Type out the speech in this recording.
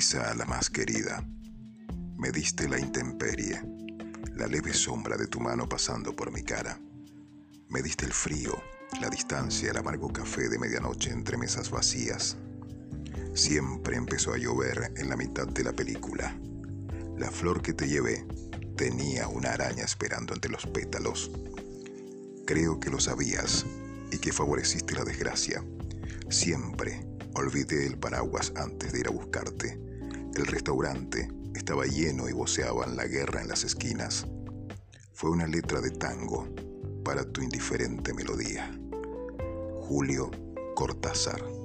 a la más querida. Me diste la intemperie, la leve sombra de tu mano pasando por mi cara. Me diste el frío, la distancia, el amargo café de medianoche entre mesas vacías. Siempre empezó a llover en la mitad de la película. La flor que te llevé tenía una araña esperando entre los pétalos. Creo que lo sabías y que favoreciste la desgracia. Siempre olvidé el paraguas antes de ir a buscarte. El restaurante estaba lleno y voceaban la guerra en las esquinas. Fue una letra de tango para tu indiferente melodía. Julio Cortázar.